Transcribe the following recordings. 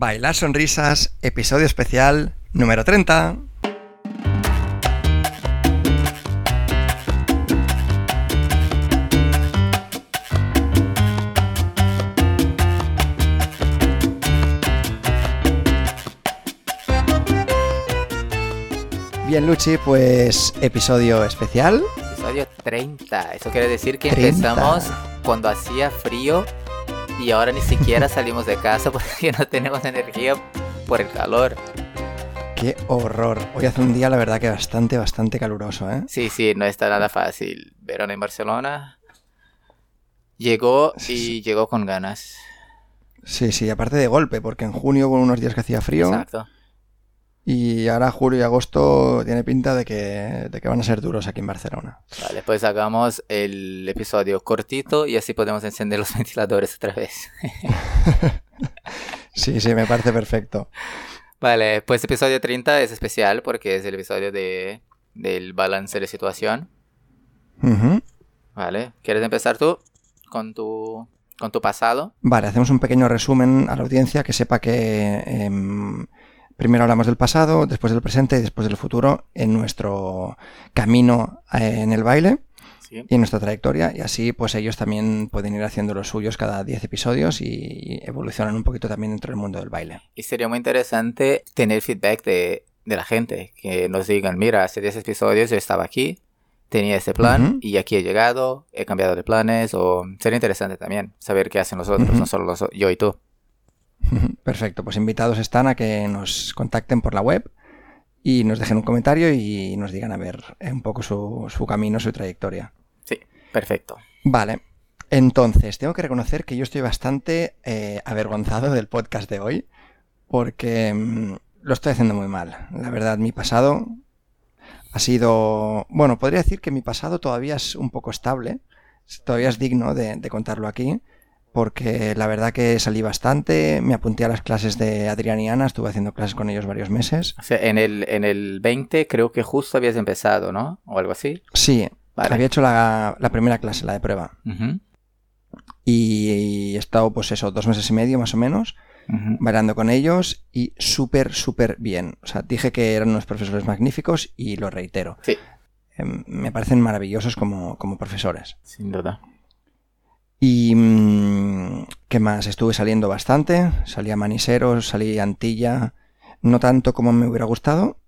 Bailar Sonrisas, episodio especial número 30. Bien, Luchi, pues episodio especial. Episodio 30. Eso quiere decir que 30. empezamos cuando hacía frío y ahora ni siquiera salimos de casa porque no tenemos energía por el calor. Qué horror. Hoy hace un día, la verdad, que bastante, bastante caluroso, ¿eh? Sí, sí, no está nada fácil. Verano en Barcelona llegó y Sí. llegó con ganas. Sí, sí, aparte de golpe, porque en junio hubo unos días que hacía frío Exacto. Y ahora julio y agosto tiene pinta de que, de que van a ser duros aquí en Barcelona. Vale, pues hagamos el episodio cortito y así podemos encender los ventiladores otra vez. Sí, sí, me parece perfecto. Vale, pues episodio 30 es especial porque es el episodio de, del balance de situación. Vale, ¿quieres empezar tú con tu, con tu pasado? Vale, hacemos un pequeño resumen a la audiencia que sepa que em, primero hablamos del pasado, después del presente y después del futuro en nuestro camino eh, en el baile Sí. y en nuestra trayectoria y así pues ellos también pueden ir haciendo los suyos cada 10 episodios y evolucionan un poquito también dentro del mundo del baile. Y sería muy interesante tener feedback de, de la gente, que nos digan, mira, hace 10 episodios yo estaba aquí, tenía este plan y aquí he llegado, he cambiado de planes, o sería interesante también saber qué hacen los otros, no solo los- yo y tú. Perfecto, pues invitados están a que nos contacten por la web y nos dejen un comentario y nos digan a ver eh, un poco su, su camino, su trayectoria. Sí, perfecto. Vale, entonces tengo que reconocer que yo estoy bastante eh, avergonzado del podcast de hoy porque mm, lo estoy haciendo muy mal. La verdad, mi pasado ha sido... Bueno, podría decir que mi pasado todavía es un poco estable, todavía es digno de, de contarlo aquí, porque la verdad que salí bastante, me apunté a las clases de Adrián y Ana, estuve haciendo clases con ellos varios meses. O sea, en el, en el 20 creo que justo habías empezado, ¿no? O algo así. Sí, Vale. había hecho la, la primera clase, la de prueba, y he estado pues eso, dos meses y medio más o menos. ujú. bailando con ellos y súper, súper bien. O sea, dije que eran unos profesores magníficos y lo reitero. Sí, Em, me parecen maravillosos como, como profesores. sin duda. Y mm, ¿qué más? Estuve saliendo bastante. Salí a Maniseros, salí a Antilla. No tanto como me hubiera gustado,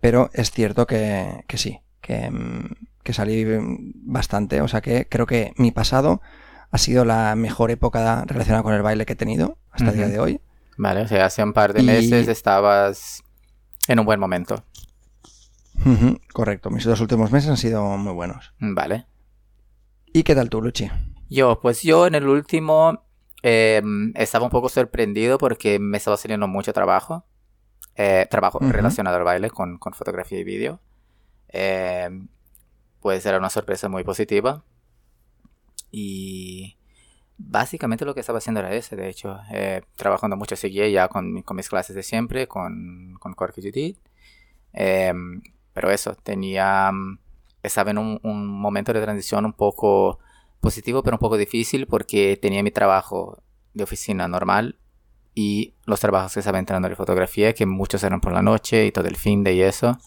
pero es cierto que, que sí, que, mm, que salí bastante. O sea que creo que mi pasado ha sido la mejor época relacionada con el baile que he tenido hasta el día de hoy. Vale, o sea, hace un par de Y- meses estabas en un buen momento. Correcto, mis dos últimos meses han sido muy buenos. Vale. ¿Y qué tal tú, Luchi? Yo, pues yo en el último eh, estaba un poco sorprendido porque me estaba saliendo mucho trabajo. eh, trabajo relacionado al baile con, con fotografía y vídeo. Eh, pues era una sorpresa muy positiva. Y básicamente lo que estaba haciendo era ese, de hecho. eh, trabajando mucho seguía ya con, con mis clases de siempre, con, con Corky. Eh, pero eso, tenía... Estaba en un, un momento de transición un poco positivo, pero un poco difícil porque tenía mi trabajo de oficina normal y los trabajos que estaba entrando de fotografía, que muchos eran por la noche y todo el fin de y eso.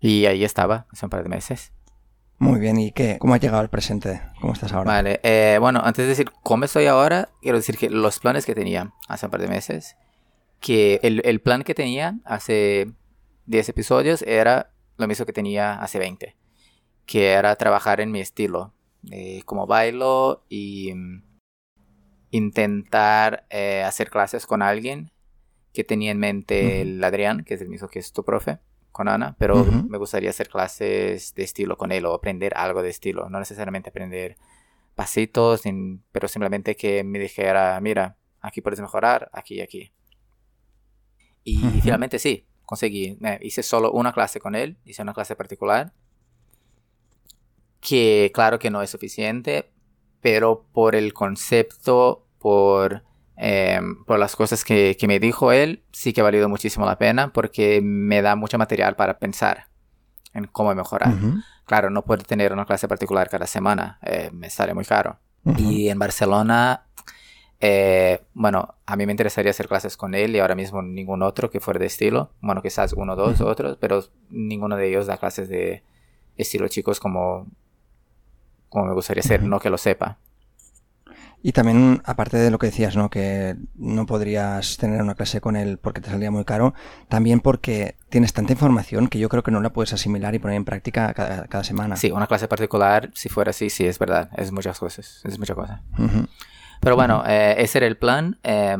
Y ahí estaba, hace un par de meses. Muy bien, ¿y qué? ¿Cómo has llegado al presente? ¿Cómo estás ahora? Vale, eh, bueno, antes de decir cómo estoy ahora, quiero decir que los planes que tenía hace un par de meses, que el, el plan que tenía hace 10 episodios era lo mismo que tenía hace 20, que era trabajar en mi estilo, eh, como bailo y mm, intentar eh, hacer clases con alguien que tenía en mente Ujú. el Adrián, que es el mismo que es tu profe, con Ana, pero me gustaría hacer clases de estilo con él o aprender algo de estilo, no necesariamente aprender pasitos, sin- pero simplemente que me dijera, mira, aquí puedes mejorar, aquí y aquí. Y finalmente sí, conseguí. Eh, hice solo una clase con él, hice una clase particular, que claro que no es suficiente, pero por el concepto, por, eh, por las cosas que, que me dijo él, sí que ha valido muchísimo la pena porque me da mucho material para pensar en cómo mejorar. Ujú, Claro, no puedo tener una clase particular cada semana, eh, me sale muy caro. Y en Barcelona eh, bueno, a mí me interesaría hacer clases con él y ahora mismo ningún otro que fuera de estilo. Bueno, quizás uno dos otros, pero ninguno de ellos da clases de estilo chicos como, como me gustaría ser, no que lo sepa. Y también, aparte de lo que decías, ¿no? Que no podrías tener una clase con él porque te salía muy caro, también porque tienes tanta información que yo creo que no la puedes asimilar y poner en práctica cada, semana. Sí, una clase particular, si fuera así, sí, es verdad. Es muchas cosas. Es mucha cosa. Pero bueno, eh, ese era el plan. Eh,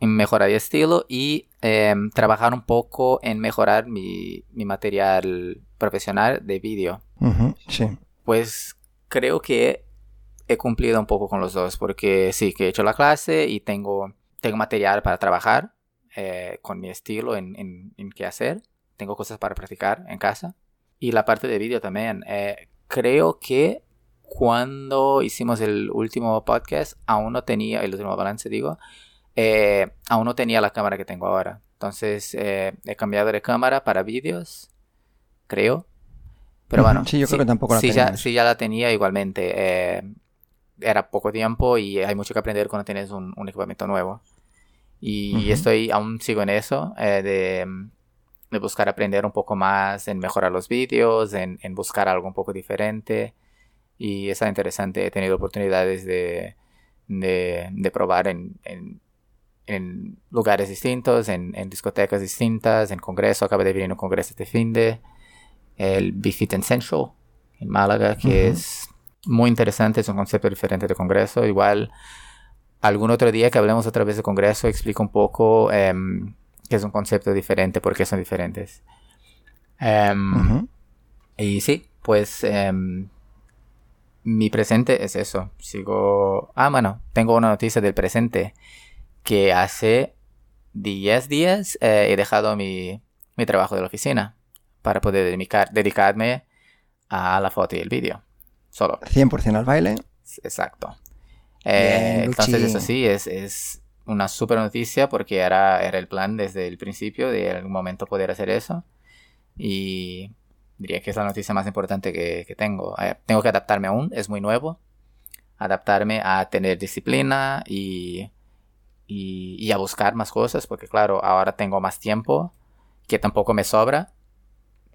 mejorar el estilo y em, trabajar un poco en mejorar mi, material profesional de vídeo. sí. Pues creo que he cumplido un poco con los dos, porque sí, que he hecho la clase y tengo, tengo material para trabajar eh, con mi estilo en, en, qué hacer. Tengo cosas para practicar en casa. Y la parte de vídeo también. Eh, creo que cuando hicimos el último podcast, aún no tenía, el último balance digo, eh, aún no tenía la cámara que tengo ahora. Entonces he cambiado de cámara para vídeos, creo. Pero bueno, sí, yo creo que tampoco la sí, ya, sí, ya la tenía igualmente era poco tiempo y hay mucho que aprender cuando tienes un, equipamiento nuevo. Y estoy, aún sigo en eso, eh, de, buscar aprender un poco más, en mejorar los vídeos, en, buscar algo un poco diferente. Y está interesante, he tenido oportunidades de, de, probar en, en, lugares distintos, en, discotecas distintas, en congreso, acaba de venir un congreso este fin de, el Bifit Essential en Málaga, que es muy interesante, es un concepto diferente de Congreso. Igual, algún otro día que hablemos otra vez de Congreso, explico un poco em, qué es un concepto diferente, por qué son diferentes. Em, y sí, pues em, mi presente es eso. Sigo... Ah, bueno, tengo una noticia del presente que hace 10 días eh, he dejado mi, mi, trabajo de la oficina para poder dedicar, dedicarme a la foto y el vídeo solo. 100% al baile. Exacto. Eh, entonces eso sí, es, es una super noticia porque era, era el plan desde el principio de en algún momento poder hacer eso. Y diría que es la noticia más importante que, que tengo. Eh, tengo que adaptarme aún, es muy nuevo. Adaptarme a tener disciplina y, y, y, a buscar más cosas porque claro, ahora tengo más tiempo que tampoco me sobra.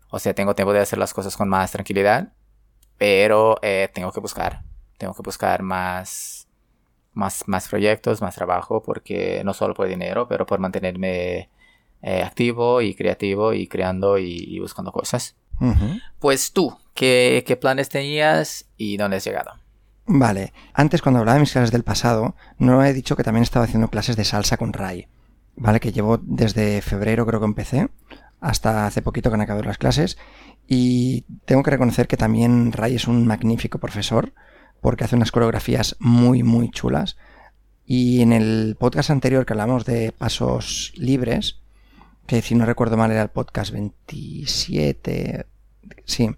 O sea, tengo tiempo de hacer las cosas con más tranquilidad pero eh, tengo que buscar, tengo que buscar más, más, más proyectos, más trabajo, porque no solo por dinero, pero por mantenerme eh, activo y creativo y creando y, buscando cosas. Pues tú, ¿qué, ¿qué, planes tenías y dónde has llegado? Vale, antes cuando hablaba de mis clases del pasado, no he dicho que también estaba haciendo clases de salsa con Ray. Vale, que llevo desde febrero creo que empecé, hasta hace poquito que han acabado las clases y tengo que reconocer que también Ray es un magnífico profesor porque hace unas coreografías muy, muy chulas. Y en el podcast anterior que hablamos de pasos libres, que si no recuerdo mal era el podcast 27, sí,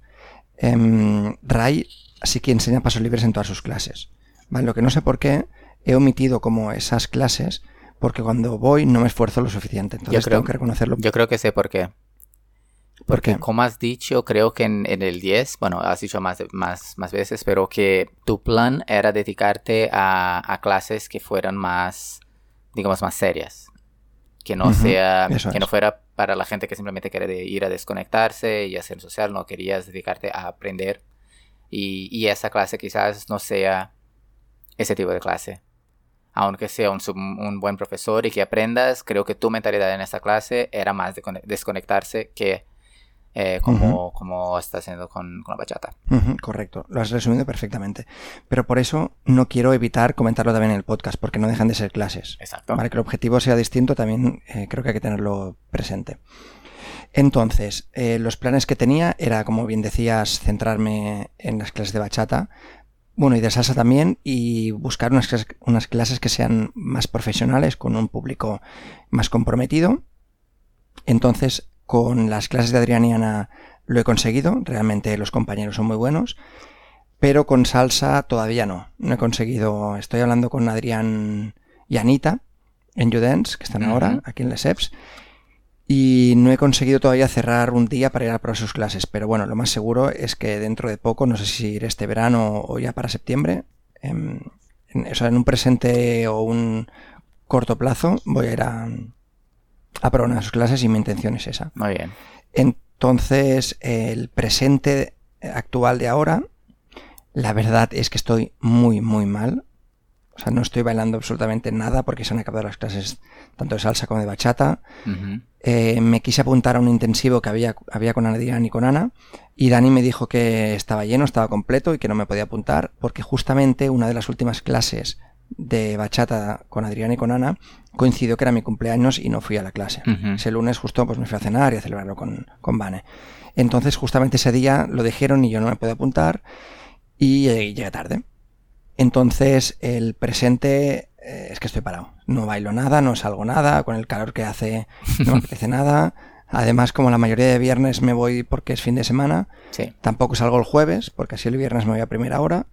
eh, Ray sí que enseña pasos libres en todas sus clases. Lo que no sé por qué he omitido como esas clases, porque cuando voy no me esfuerzo lo suficiente. Entonces tengo que reconocerlo. Yo creo que sé por qué. Porque como has dicho, creo que en, el 10, bueno, has dicho más, más, más veces, pero que tu plan era dedicarte a, clases que fueran más, digamos, más serias. Que no sea, que no fuera para la gente que simplemente quiere ir a desconectarse y hacer social, no querías dedicarte a aprender. Y, y esa clase quizás no sea ese tipo de clase. Aunque sea un, un, buen profesor y que aprendas, creo que tu mentalidad en esa clase era más de desconectarse que eh, como, como, está haciendo con, la bachata. correcto, lo has resumido perfectamente. Pero por eso no quiero evitar comentarlo también en el podcast, porque no dejan de ser clases. Exacto. Para que el objetivo sea distinto, también eh, creo que hay que tenerlo presente. Entonces, eh, los planes que tenía era, como bien decías, centrarme en las clases de bachata, bueno, y de salsa también, y buscar unas unas clases que sean más profesionales, con un público más comprometido. Entonces, con las clases de Adrianiana lo he conseguido, realmente los compañeros son muy buenos, pero con salsa todavía no. No he conseguido, estoy hablando con Adrián y Anita en Judens, que están ahora aquí en Les EPS, y no he conseguido todavía cerrar un día para ir a probar sus clases, pero bueno, lo más seguro es que dentro de poco, no sé si iré este verano o ya para septiembre, em, en, o sea, en un presente o un corto plazo voy a ir a, a probar una de sus clases y mi intención es esa. Muy bien. Entonces, el presente actual de ahora, la verdad es que estoy muy, muy mal. O sea, no estoy bailando absolutamente nada porque se han acabado las clases tanto de salsa como de bachata. Eh, me quise apuntar a un intensivo que había, había con Adrián y con Ana y Dani me dijo que estaba lleno, estaba completo y que no me podía apuntar porque justamente una de las últimas clases de bachata con Adrián y con Ana coincidió que era mi cumpleaños y no fui a la clase. Ujú. Ese lunes justo pues me fui a cenar y a celebrarlo con, con Vane. Entonces justamente ese día lo dijeron y yo no me pude apuntar y llegué tarde. Entonces el presente eh, es que estoy parado. No bailo nada, no salgo nada, con el calor que hace no me apetece nada. Además, como la mayoría de viernes me voy porque es fin de semana, Sí. tampoco salgo el jueves, porque así el viernes me voy a primera hora.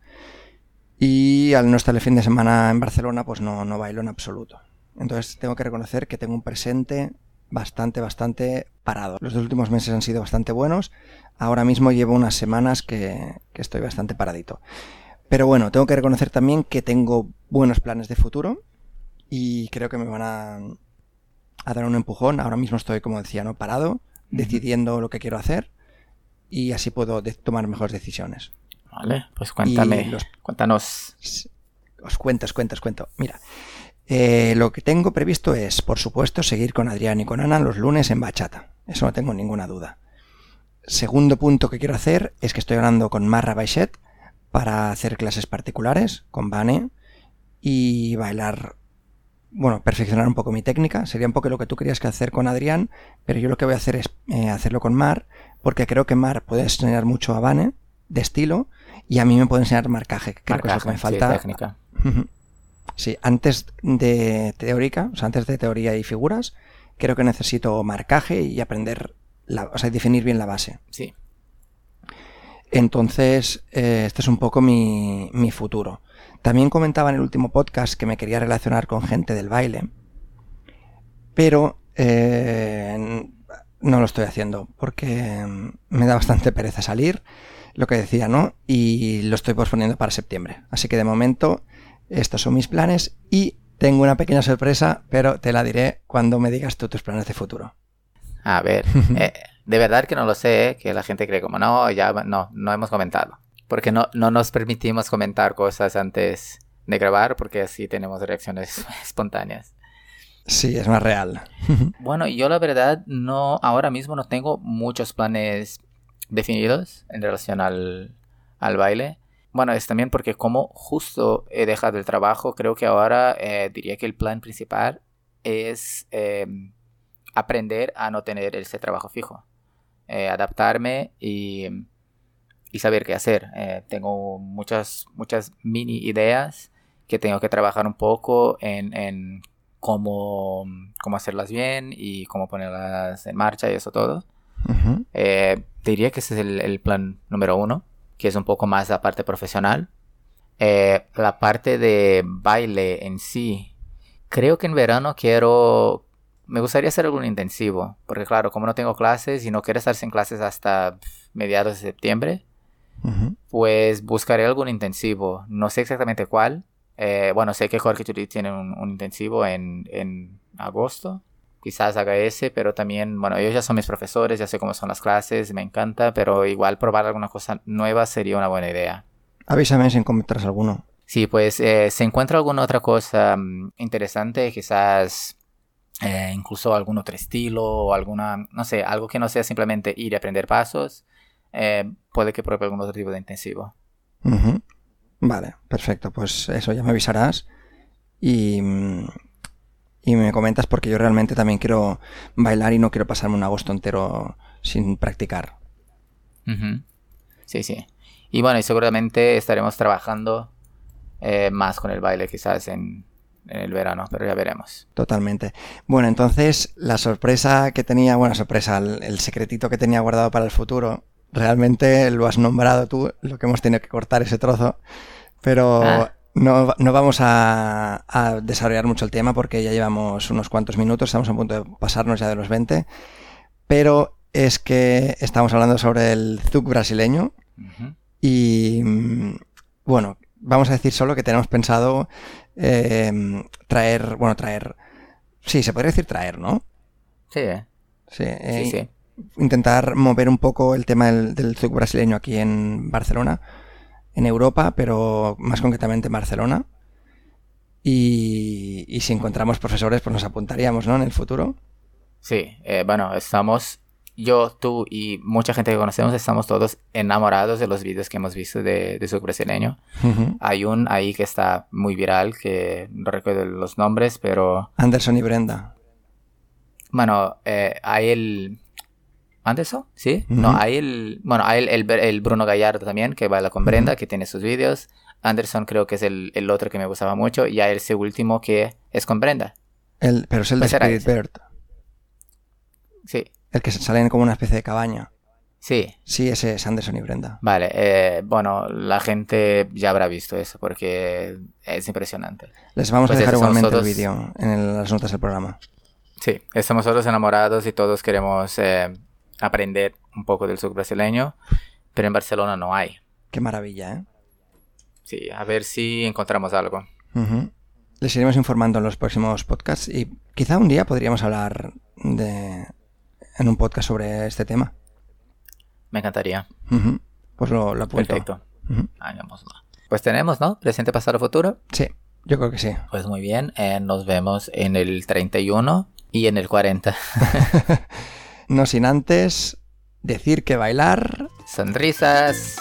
Y al no estar el fin de semana en Barcelona, pues no, no bailo en absoluto. Entonces tengo que reconocer que tengo un presente bastante, bastante parado. Los dos últimos meses han sido bastante buenos. Ahora mismo llevo unas semanas que, que estoy bastante paradito. Pero bueno, tengo que reconocer también que tengo buenos planes de futuro y creo que me van a, a dar un empujón. Ahora mismo estoy, como decía, no parado, decidiendo lo que quiero hacer y así puedo tomar mejores decisiones. Vale, pues cuéntame. los- Cuéntanos. Os cuento, os cuento, os cuento. Mira, eh, lo que tengo previsto es, por supuesto, seguir con Adrián y con Ana los lunes en bachata. Eso no tengo ninguna duda. Segundo punto que quiero hacer es que estoy hablando con Marra Baixet para hacer clases particulares con Vane y bailar, bueno, perfeccionar un poco mi técnica. Sería un poco lo que tú querías que hacer con Adrián, pero yo lo que voy a hacer es eh, hacerlo con Mar, porque creo que Mar puede enseñar mucho a Vane de estilo y a mí me puede enseñar marcaje, que creo que es lo que me Marcaje, sí, falta técnica. Sí, antes de teórica, o sea, antes de teoría y figuras, creo que necesito marcaje y aprender, la, o sea, definir bien la base. Sí. Entonces, eh, este es un poco mi, mi futuro. También comentaba en el último podcast que me quería relacionar con gente del baile, pero eh, no lo estoy haciendo porque me da bastante pereza salir, lo que decía, ¿no? Y lo estoy posponiendo para septiembre. Así que de momento, estos son mis planes y tengo una pequeña sorpresa, pero te la diré cuando me digas tú tus planes de futuro. A ver, eh, de verdad que no lo sé, eh, que la gente cree como, no, ya, no, no hemos comentado. Porque no, no nos permitimos comentar cosas antes de grabar, porque así tenemos reacciones espontáneas. Sí, es más real. Bueno, yo la verdad no, ahora mismo no tengo muchos planes definidos en relación al, al baile. Bueno, es también porque como justo he dejado el trabajo, creo que ahora eh, diría que el plan principal es eh, aprender a no tener ese trabajo fijo. Eh, adaptarme y, y saber qué hacer. Eh, tengo muchas, muchas mini ideas que tengo que trabajar un poco en, en cómo, cómo hacerlas bien y cómo ponerlas en marcha y eso todo. Eh, diría que ese es el, el plan número uno, que es un poco más la parte profesional. La parte de baile en sí, creo que en verano quiero, me gustaría hacer algún intensivo, porque claro, como no tengo clases y no quiero estar sin clases hasta mediados de septiembre, Ujú. pues buscaré algún intensivo. No sé exactamente cuál. Eh, bueno, sé que Jorge Judith tiene un, un intensivo en, en agosto. Quizás haga ese, pero también, bueno, ellos ya son mis profesores, ya sé cómo son las clases, me encanta, pero igual probar alguna cosa nueva sería una buena idea. Avísame si encuentras alguno. Sí, pues eh, se encuentra alguna otra cosa mm, interesante, quizás eh, incluso algún otro estilo o alguna, no sé, algo que no sea simplemente ir y aprender pasos, eh, puede que pruebe algún otro tipo de intensivo. Vale, perfecto. Pues eso ya me avisarás y, y me comentas porque yo realmente también quiero bailar y no quiero pasarme un agosto entero sin practicar. Sí, sí. Y bueno, y seguramente estaremos trabajando eh, más con el baile quizás en, en el verano, pero ya veremos. Totalmente. Bueno, entonces la sorpresa que tenía, bueno, sorpresa, el, el secretito que tenía guardado para el futuro, realmente lo has nombrado tú, lo que hemos tenido que cortar ese trozo, pero Ah. no, no vamos a, a desarrollar mucho el tema porque ya llevamos unos cuantos minutos, estamos a punto de pasarnos ya de los 20, pero es que estamos hablando sobre el Zug brasileño y mm, bueno, vamos a decir solo que tenemos pensado eh, traer, bueno, traer, sí, se podría decir traer, ¿no? Sí, Sí, eh, sí, sí. intentar mover un poco el tema del, del zouk brasileño aquí en Barcelona, en Europa, pero más concretamente en Barcelona. Y, y si encontramos profesores, pues nos apuntaríamos, ¿no? En el futuro. Sí, eh, bueno, estamos, yo, tú y mucha gente que conocemos, estamos todos enamorados de los vídeos que hemos visto de, de su brasileño. Hay un ahí que está muy viral, que no recuerdo los nombres, pero Anderson y Brenda. bueno, eh, hay el... ¿Anderson? ¿Sí? No, hay el... Bueno, hay el, el- el Bruno Gallardo también, que baila con Brenda, que tiene sus vídeos. Anderson creo que es el, el otro que me gustaba mucho. Y hay ese último que es con Brenda. El, pero es el de Pues era Spirit. Bird. Sí, El que salen como una especie de cabaña. sí. Sí, ese es Anderson y Brenda. Vale, eh, bueno, la gente ya habrá visto eso porque es impresionante. Les vamos Pues a dejar esos son igualmente el vídeo en el- las notas del programa. Sí, estamos todos enamorados y todos queremos eh, aprender un poco del sur brasileño, pero en Barcelona no hay. Qué maravilla, ¿eh? Sí, a ver si encontramos algo. Les iremos informando en los próximos podcasts y quizá un día podríamos hablar de en un podcast sobre este tema. Me encantaría. Pues lo, lo apunto. Perfecto. Hagámoslo. Pues tenemos, ¿no? Presente, pasado, futuro. Sí, yo creo que sí. Pues muy bien, eh, nos vemos en el 31 y en el 40. No sin antes decir que bailar Sonrisas.